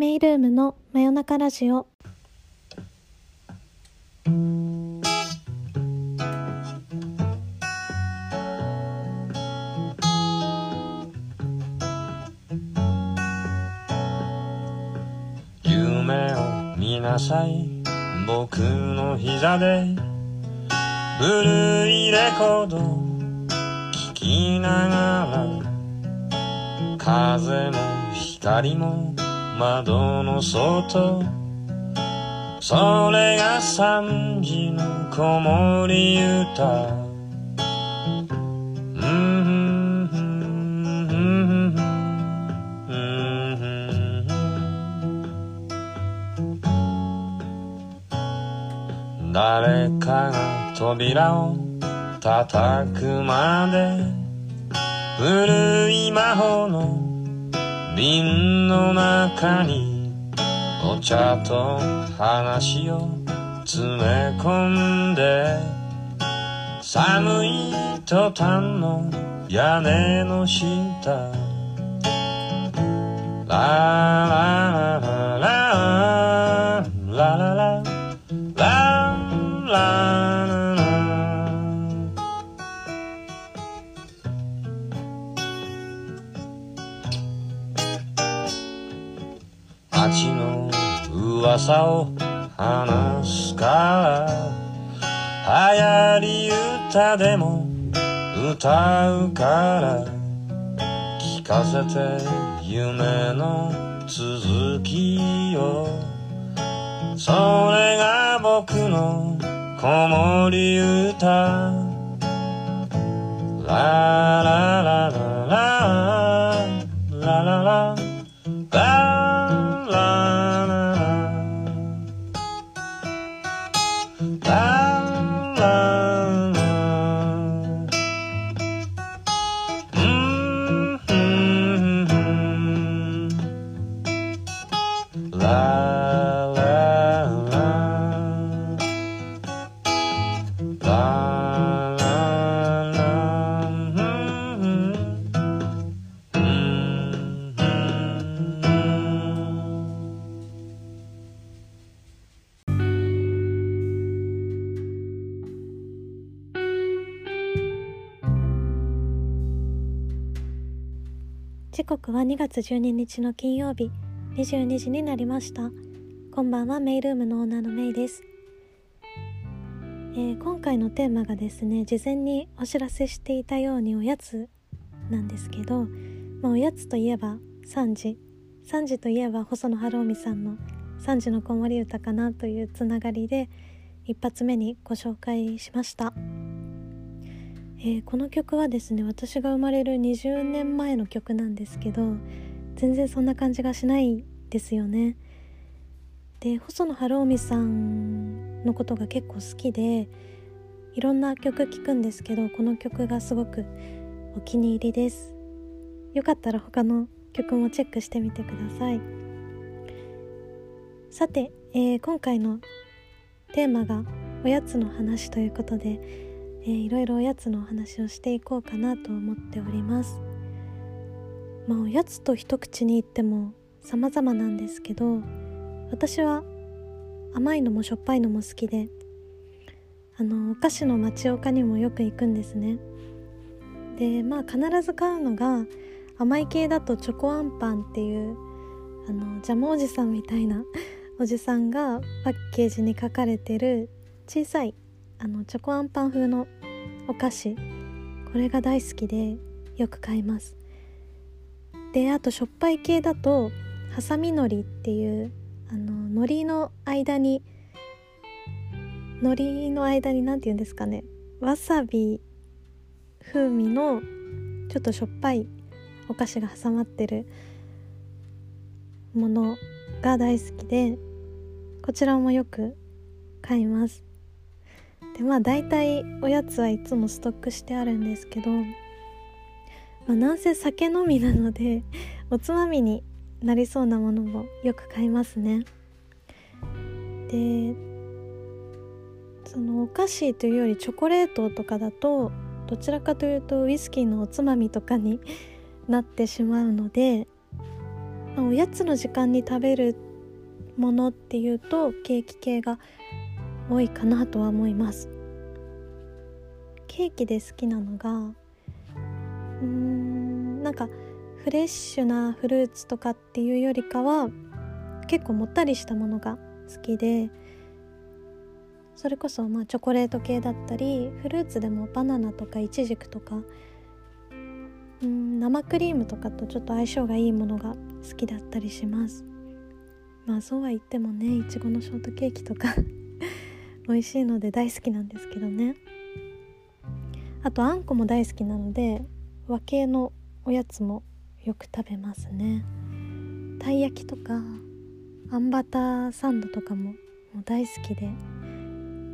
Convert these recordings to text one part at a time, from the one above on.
メイルームの真夜中ラジオ。夢を見なさい。僕の膝で古いレコード聴きながら風も光も窓の外。それが三時の子守歌。誰かが扉を叩くまで古い魔法の瓶の中にお茶と話を詰め込んで寒いトタンの屋根の下ララララララ噂を話すから流行り歌でも歌うから聞かせて夢の続きを。それが僕の子守歌。ラ2月12日の金曜日22時になりました。こんばんはメイルームのオーナーのメイです、えー今回のテーマがですね事前にお知らせしていたようにおやつなんですけど、まあ、おやつといえば3時。3時といえば細野晴臣さんの「3時の子守歌」かなというつながりで一発目にご紹介しました。えーこの曲はですね私が生まれる20年前の曲なんですけど全然そんな感じがしないですよね。で細野晴臣さんのことが結構好きでいろんな曲聴くんですけどこの曲がすごくお気に入りです。よかったら他の曲もチェックしてみてください。さて、えー今回のテーマがおやつの話ということでえーいろいろおやつのお話をしていこうかなと思っております。まあおやつと一口に言っても様々なんですけど私は甘いのもしょっぱいのも好きであのお菓子の町岡にもよく行くんですね。でまあ必ず買うのが甘い系だとチョコアンパンっていうあのジャムおじさんみたいなおじさんがパッケージに書かれてる小さいあのチョコアンパン風のお菓子これが大好きでよく買います。であとしょっぱい系だとハサミのりっていうあの海苔の間に海苔の間に何て言うんですかねわさび風味のちょっとしょっぱいお菓子が挟まってるものが大好きでこちらもよく買います。でまあ大体おやつはいつもストックしてあるんですけど、まあ、なんせ酒飲みなのでおつまみになりそうなものもよく買いますね。でそのお菓子というよりチョコレートとかだとどちらかというとウイスキーのおつまみとかに なってしまうのでまあ、おやつの時間に食べるものっていうとケーキ系が多いかなとは思います。ケーキで好きなのがうーんなんかフレッシュなフルーツとかっていうよりかは結構もったりしたものが好きでそれこそまあチョコレート系だったりフルーツでもバナナとかイチジクとかうん生クリームとかとちょっと相性がいいものが好きだったりします。まあそうは言ってもねいちごのショートケーキとか美味しいので大好きなんですけどね。あとあんこも大好きなので和系のおやつもよく食べますね。たい焼きとかあんバターサンドとかももう大好きで。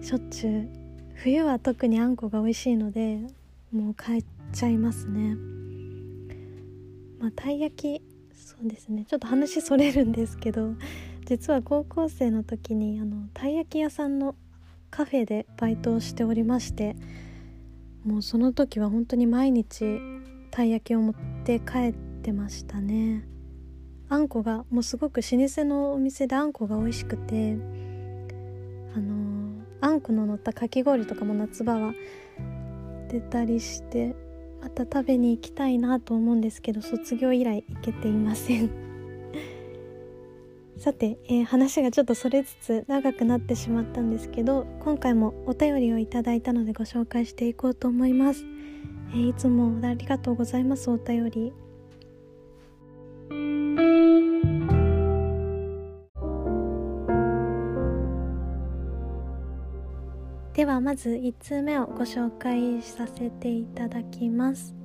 しょっちゅう冬は特にあんこが美味しいのでもう買っちゃいますね。まあたい焼きそうですね。ちょっと話それるんですけど実は高校生の時にあのたい焼き屋さんのカフェでバイトをしておりましてもうその時は本当に毎日たい焼きを持って帰ってましたね。あんこがもうすごく老舗のお店であんこが美味しくてあの、あんこの乗ったかき氷とかも夏場は出たりしてまた食べに行きたいなと思うんですけど卒業以来行けていません。さて、えー、話がちょっとそれつつ長くなってしまったんですけど今回もお便りをいただいたのでご紹介していこうと思います、えー、いつもありがとうございますお便り。ではまず1通目をご紹介させていただきます。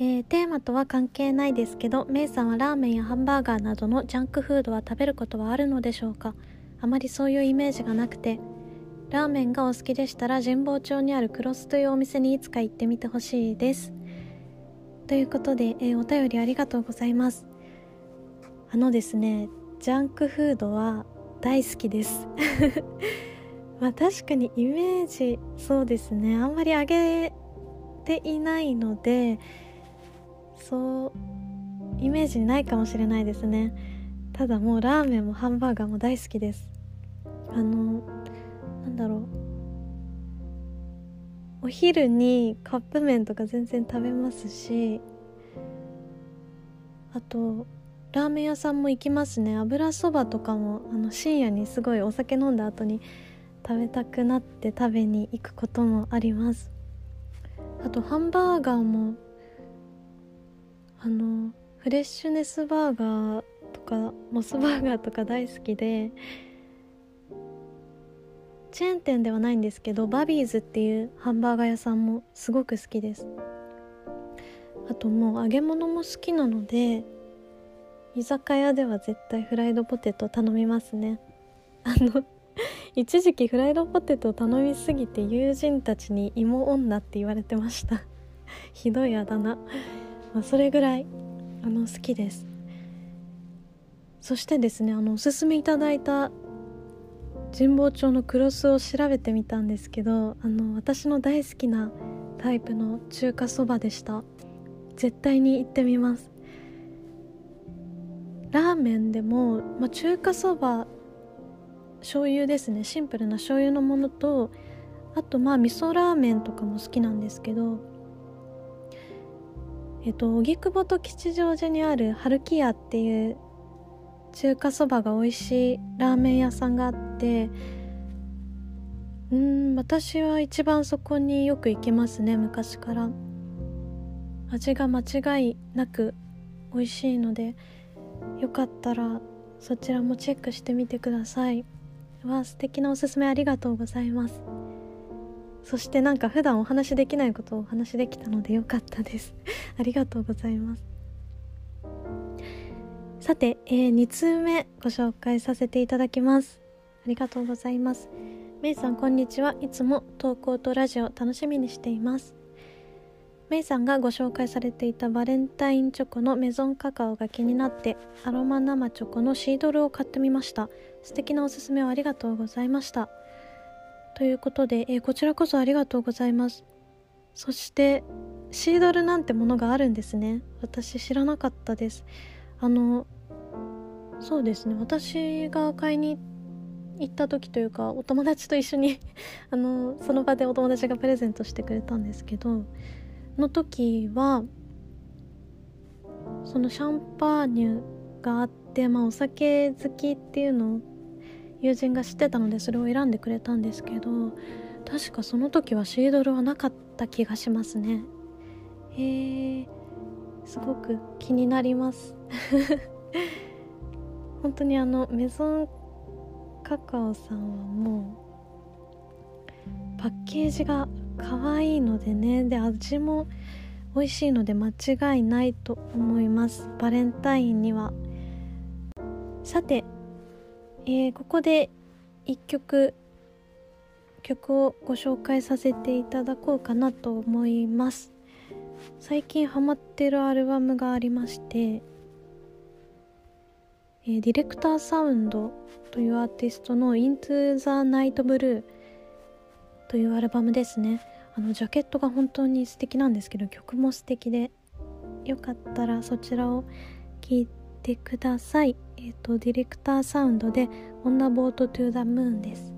えー、テーマとは関係ないですけどメイさんはラーメンやハンバーガーなどのジャンクフードは食べることはあるのでしょうか？あまりそういうイメージがなくてラーメンがお好きでしたら神保町にあるクロスというお店にいつか行ってみてほしいです。ということで、えー、お便りありがとうございます。あのですねジャンクフードは大好きです。まあ確かにイメージそうですね。あんまり上げていないのでそうイメージないかもしれないですね。ただもうラーメンもハンバーガーも大好きです。あのなんだろう。お昼にカップ麺とか全然食べますしあとラーメン屋さんも行きますね。油そばとかもあの深夜にすごいお酒飲んだ後に食べたくなって食べに行くこともあります。あとハンバーガーもあのフレッシュネスバーガーとかモスバーガーとか大好きでチェーン店ではないんですけどバビーズっていうハンバーガー屋さんもすごく好きです。あともう揚げ物も好きなので居酒屋では絶対フライドポテト頼みますね。あの 一時期フライドポテト頼みすぎて友人たちに芋女って言われてました。ひどいあだ名。まあ、それぐらいあの好きです。そしてですねあのおすすめいただいた神保町のクロスを調べてみたんですけどあの私の大好きなタイプの中華そばでした。絶対に行ってみます。ラーメンでも、まあ、中華そば醤油ですね。シンプルな醤油のものとあとまあ味噌ラーメンとかも好きなんですけどえっと荻窪と吉祥寺にある春木屋っていう中華そばが美味しいラーメン屋さんがあってうん私は一番そこによく行きますね昔から。味が間違いなく美味しいのでよかったらそちらもチェックしてみてください。わ素敵なおすすめありがとうございます。そしてなんか普段お話しできないことをお話しできたのでよかったです。ありがとうございます。さて、えー、2通目ご紹介させていただきます。ありがとうございます。めいさんこんにちは。いつも投稿とラジオ楽しみにしています。メイさんがご紹介されていたバレンタインチョコのメゾンカカオが気になってアロマ生チョコのシードルを買ってみました。素敵なおすすめをありがとうございました。ということで、えー、こちらこそありがとうございます。そして、シードルなんてものがあるんですね。私知らなかったです。あのそうですね。私が買いに行った時というかお友達と一緒に あのその場でお友達がプレゼントしてくれたんですけどの時はそのシャンパーニュがあって、まあ、お酒好きっていうの友人が知ってたのでそれを選んでくれたんですけど確かその時はシードルはなかった気がしますね。へえすごく気になります。本当にあのメゾンカカオさんはもうパッケージが可愛いのでねで味も美味しいので間違いないと思います。バレンタインには。さて、えー、ここで1曲曲をご紹介させていただこうかなと思います。最近ハマってるアルバムがありまして、えー、ディレクターサウンドというアーティストの Into the Night Blue というアルバムですね。あのジャケットが本当に素敵なんですけど曲も素敵でよかったらそちらを聴いてください。えっ、とディレクターサウンドで「オンナボートトゥーザムーン」です。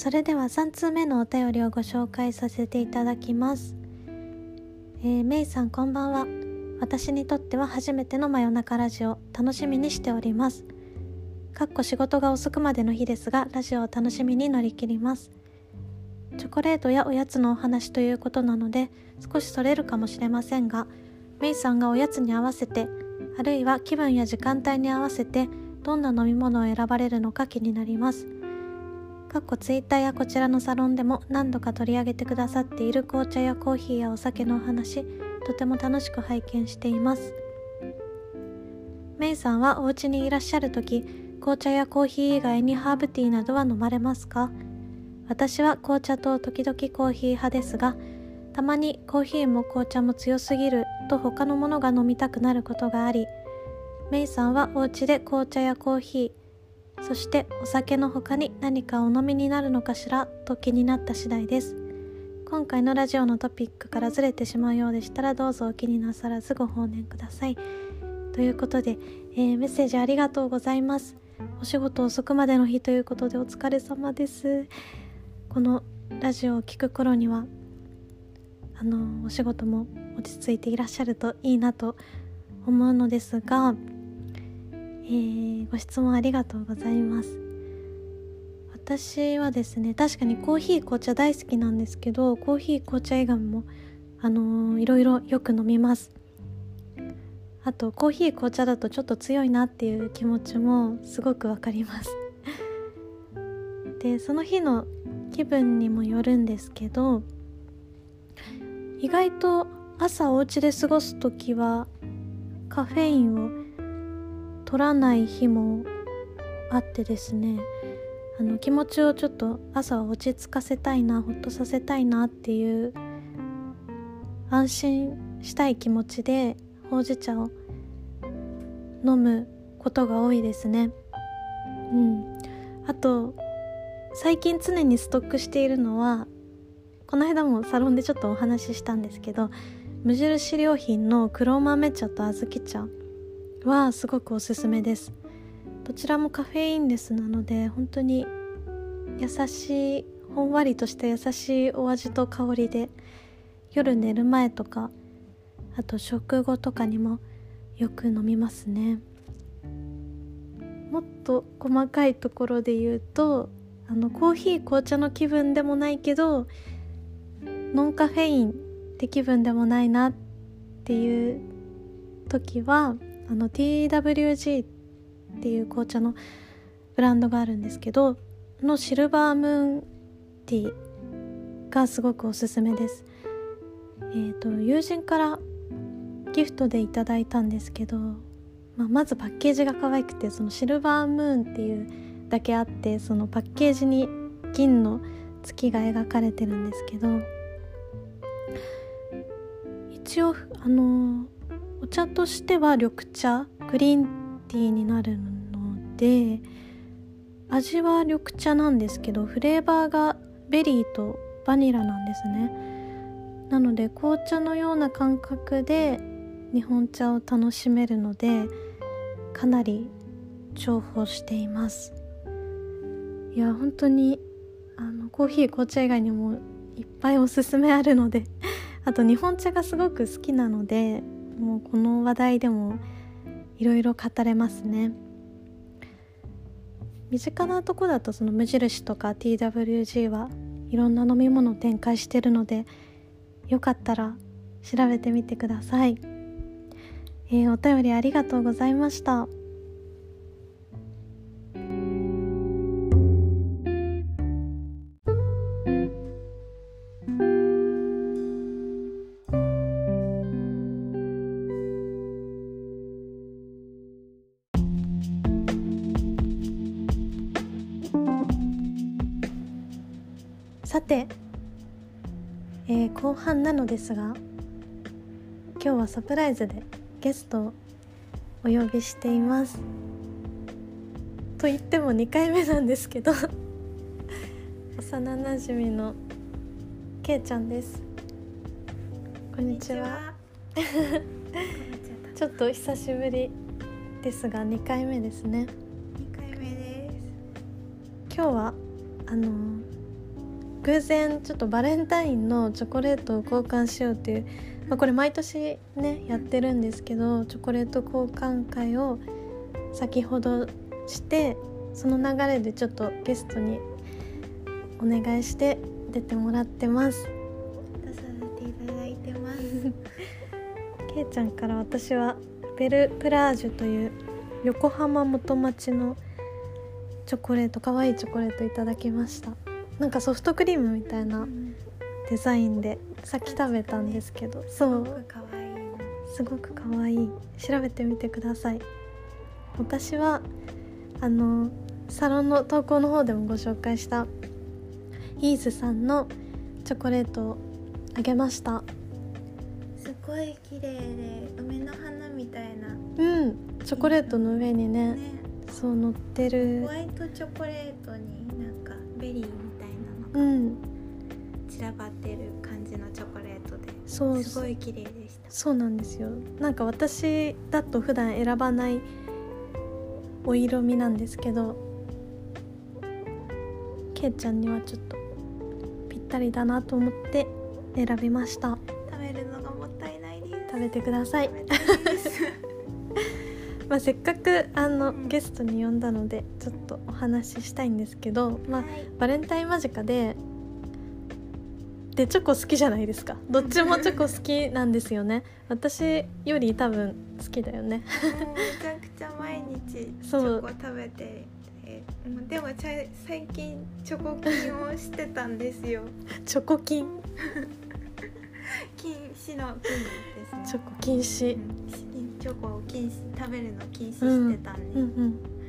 それでは3通目のお便りをご紹介させていただきます。えー、メイさんこんばんは。私にとっては初めての真夜中ラジオ。楽しみにしております。かっこ仕事が遅くまでの日ですがラジオを楽しみに乗り切ります。チョコレートやおやつのお話ということなので少しそれるかもしれませんがメイさんがおやつに合わせてあるいは気分や時間帯に合わせてどんな飲み物を選ばれるのか気になります。かっこツイッターやこちらのサロンでも何度か取り上げてくださっている紅茶やコーヒーやお酒のお話とても楽しく拝見しています。メイさんはお家にいらっしゃる時紅茶やコーヒー以外にハーブティーなどは飲まれますか？私は紅茶と時々コーヒー派ですがたまにコーヒーも紅茶も強すぎると他のものが飲みたくなることがありメイさんはお家で紅茶やコーヒーそしてお酒の他に何かお飲みになるのかしら？と気になった次第です。今回のラジオのトピックからずれてしまうようでしたらどうぞお気になさらずご放念ください。ということで、えー、メッセージありがとうございます。お仕事遅くまでの日ということでお疲れ様です。このラジオを聴く頃にはあのお仕事も落ち着いていらっしゃるといいなと思うのですが、えー、ご質問ありがとうございます。私はですね確かにコーヒー紅茶大好きなんですけどコーヒー紅茶以外もあのー、いろいろよく飲みます。あとコーヒー紅茶だとちょっと強いなっていう気持ちもすごくわかります。でその日の気分にもよるんですけど意外と朝お家で過ごす時はカフェインを取らない日もあってですねあの気持ちをちょっと朝は落ち着かせたいなほっとさせたいなっていう安心したい気持ちでほうじ茶を飲むことが多いですね。うん。あと最近常にストックしているのはこの間もサロンでちょっとお話ししたんですけど無印良品の黒豆茶と小豆茶はすごくおすすめです。どちらもカフェインレスなので本当に優しいほんわりとした優しいお味と香りで夜寝る前とかあと食後とかにもよく飲みますね。もっと細かいところで言うとあのコーヒー紅茶の気分でもないけどノンカフェインって気分でもないなっていう時はあの TWG っていう紅茶のブランドがあるんですけどのシルバームーンティーがすごくおすすめです。えーと、友人からギフトでいただいたんですけど、まあ、まずパッケージが可愛くてそのシルバームーンっていうだけあってそのパッケージに銀の月が描かれてるんですけど一応あのお茶としては緑茶グリーンティーになるので味は緑茶なんですけどフレーバーがベリーとバニラなんですね。なので紅茶のような感覚で日本茶を楽しめるのでかなり重宝しています。いや本当にあのコーヒー紅茶以外にもいっぱいおすすめあるので あと日本茶がすごく好きなのでもうこの話題でもいろいろ語れますね身近なとこだとその無印とか TWG はいろんな飲み物を展開してるのでよかったら調べてみてください、えー、お便りありがとうございました。半なのですが今日はサプライズでゲストをお呼びしています。と言っても2回目なんですけど 幼なじみのけいちゃんです。こんにちは。ちょっと久しぶりですが2回目ですね。2回目です。今日はあの偶然ちょっとバレンタインのチョコレートを交換しようっていう、まあ、これ毎年ねやってるんですけどチョコレート交換会を先ほどしてその流れでちょっとゲストにお願いして出てもらってます。出させていただいてます。けいちゃんから私はベルプラージュという横浜元町のチョコレート可愛いチョコレートいただきましたなんかソフトクリームみたいなデザインでさっき食べたんですけどそう。すごく可愛い。い。調べてみてください。私はあのサロンの投稿の方でもご紹介したイーズさんのチョコレートをあげました。すごい綺麗で梅の花みたいな。うん。チョコレートの上にねね。そう乗ってるホワイトチョコレートになんかベリーうん。散らばってる感じのチョコレートで。そうすごい綺麗でした。そうなんですよ。なんか私だと普段選ばないお色味なんですけどけいちゃんにはちょっとぴったりだなと思って選びました。食べるのがもったいないです。食べてくださいまあせっかくあのうん。ゲストに呼んだのでちょっとお話ししたいんですけどまあはい。バレンタイン間近ででチョコ好きじゃないですか。どっちもチョコ好きなんですよね。私より多分好きだよね。めちゃくちゃ毎日チそう。ョコ食べてでも最近チョコ菌をしてたんですよ。チョコ菌禁止の菌ですね。チョコ禁止うんチョコを禁止食べるの禁止してたんで、うんうん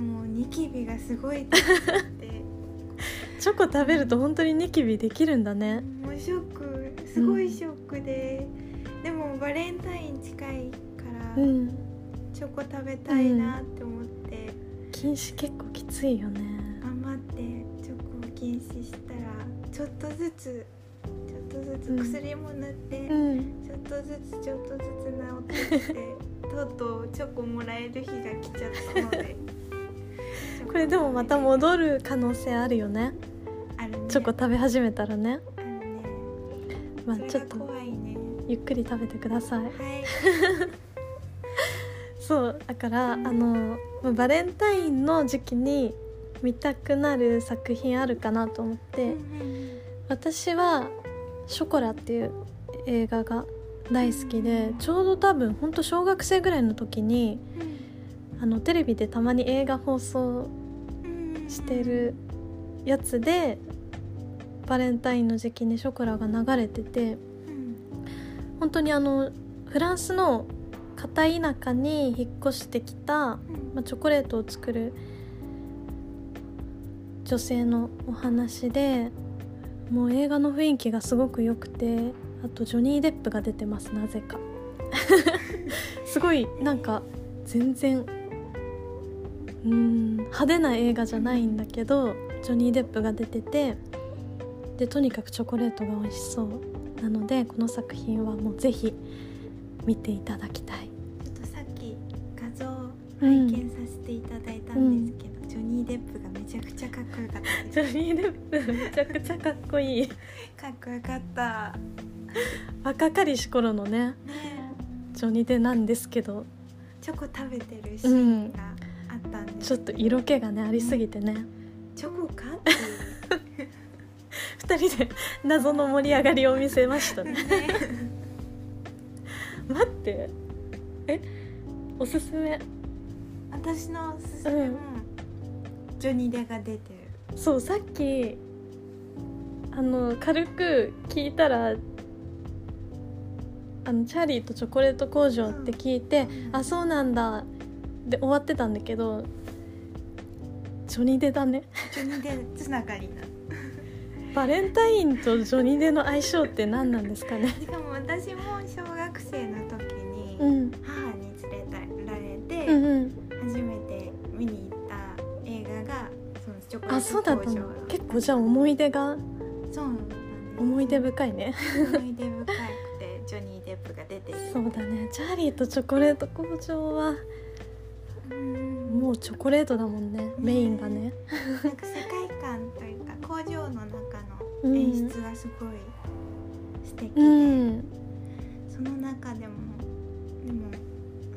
もうニキビがすごいって チョコ食べると本当にニキビできるんだね。もうショックすごいショックで、でもバレンタイン近いから、うん。チョコ食べたいなって思って、禁止結構きついよね。頑張ってチョコを禁止したらちょっとずつちょっとずうんつ薬も塗って、うん。ちょっとずつちょっとずつ治ってきてとうとうチョコもらえる日が来ちゃったので。これでもまた戻る可能性あるよね。あるね。チョコ食べ始めたらね。あるね。まあちょっと怖いね。ゆっくり食べてください。はい。そうだからあのまあバレンタインの時期に見たくなる作品あるかなと思って。私は「ショコラ」っていう映画が大好きでちょうど多分ほんと小学生ぐらいの時にあのテレビでたまに映画放送してるやつでバレンタインの時期にショコラが流れてて本当にあのフランスの片田舎に引っ越してきた、まあ、チョコレートを作る女性のお話でもう映画の雰囲気がすごく良くてあとジョニー・デップが出てますなぜか。すごいなんか全然うーん派手な映画じゃないんだけどジョニー・デップが出ててでとにかくチョコレートが美味しそう。なのでこの作品はもうぜひ見ていただきたい。ちょっとさっき画像拝見させていただいたんですけど、ジョニー・デップがめちゃくちゃかっこよかったです。ジョニー・デップめちゃくちゃかっこいい。かっこよかった 若かりし頃のねね。ジョニーデなんですけど。チョコ食べてるシーンがあったんですちょっと色気がねありすぎてね。チョコかっていう。二人で謎の盛り上がりを見せましたね。ね。待って。え？おすすめ。私のおすすめも、ジョニー・デが出てる。そうさっきあの軽く聞いたらあのチャーリーとチョコレート工場って聞いて、うん。あそうなんだで終わってたんだけどジョニデだね。ジョニー・デつながりな バレンタインとジョニデの相性って何なんですかね。しかも私も小学生の時にうん。母に連れられて、うんうん。初めて見に行った映画がそのチョコレあそうだったート工場の。結構じゃあ思い出がそう思い出深いね。思い出深くてジョニー・デップが出てる。そうだね。チャーリーとチョコレート工場はうんもうチョコレートだもんね。メインがね。なんか世界観というか工場の中のうん演出がすごい素敵で、うんその中でもでも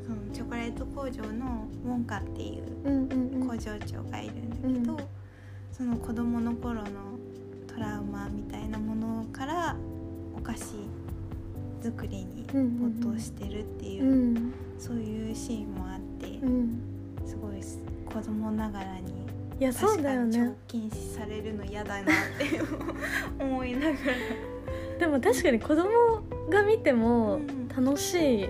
そのチョコレート工場のウォンカっていううんうん。工場長がいるんだけど、うん。その子供の頃のトラウマみたいなものからお菓子作りに没頭してるっていう、うんそういうシーンもあって、うんすごい子供ながらにいやそうだよね。禁止されるの嫌だなって 思いながら。でも確かに子供が見てもうん。楽しい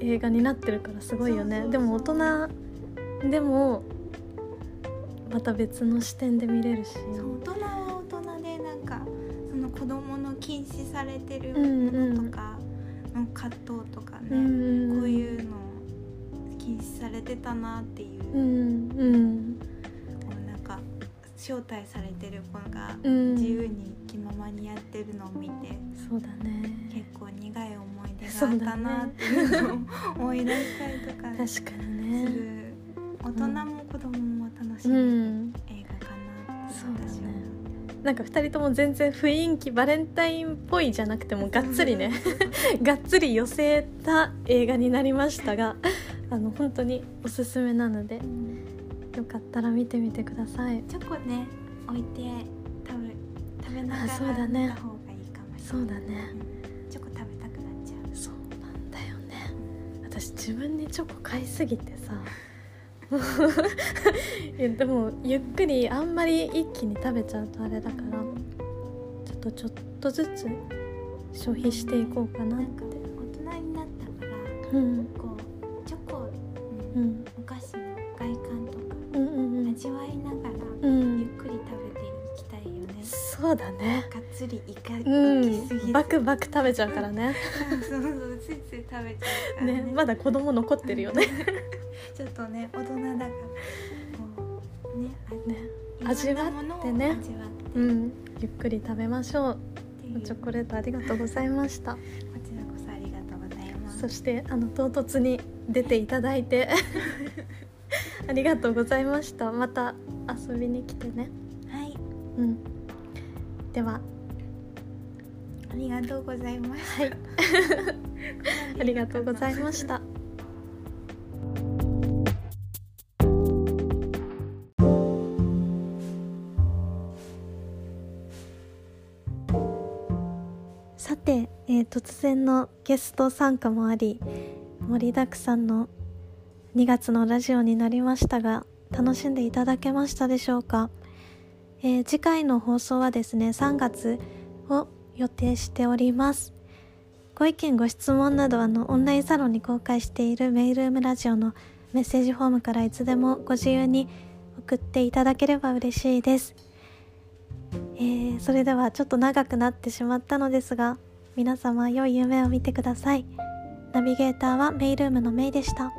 映画になってるからすごいよね。でも大人でもまた別の視点で見れるし。大人は大人でなんかその子供の禁止されてるうんものとかの葛藤とかね、うんこういうの禁止されてたなっていう、うんうん。なんか招待されてる子がうん。自由に気ままにやってるのを見て、そうだね。結構苦い思い出があったなっていうのを思い出したりとかす 確かにね。る。大人も子供も楽しうめるん。映画かなって私は思うなんか2人とも全然雰囲気バレンタインっぽいじゃなくてもがっつりね がっつり寄せた映画になりましたがあの本当におすすめなのでよかったら見てみてください。チョコね置いて食べ食べながあそうらだね。見た方がいいかもしれそうだね。うん。チョコ食べたくなっちゃう。そうなんだよね。私自分にチョコ買いすぎてさ いやでもゆっくりあんまり一気に食べちゃうとあれだからちょっとちょっとずつ消費していこうかなって。大人になったからうん。こうチョコ、ううん。ん、お菓子そうだね。がっつりいか、ういきすぎ。んバクバク食べちゃうからね。そうそうついつい食べちゃうね。ねまだ子供残ってるよね。ちょっとね大人だからねあね味わってね。味わって。うん。ゆっくり食べましょう。チョコレートありがとうございました。こちらこそありがとうございます。そしてあの唐突に出ていただいて。ありがとうございました。また遊びに来てね。はい。うんでは。ありがとうございます。はい。ありがとうございました。さて、えー突然のゲスト参加もあり盛りだくさんの2月のラジオになりましたが楽しんでいただけましたでしょうか、えー次回の放送はですね3月を予定しております。ご意見ご質問などあのオンラインサロンに公開しているメイルームラジオのメッセージフォームからいつでもご自由に送っていただければ嬉しいです、えーそれではちょっと長くなってしまったのですが皆様良い夢を見てください。ナビゲーターはメイルームのメイでした。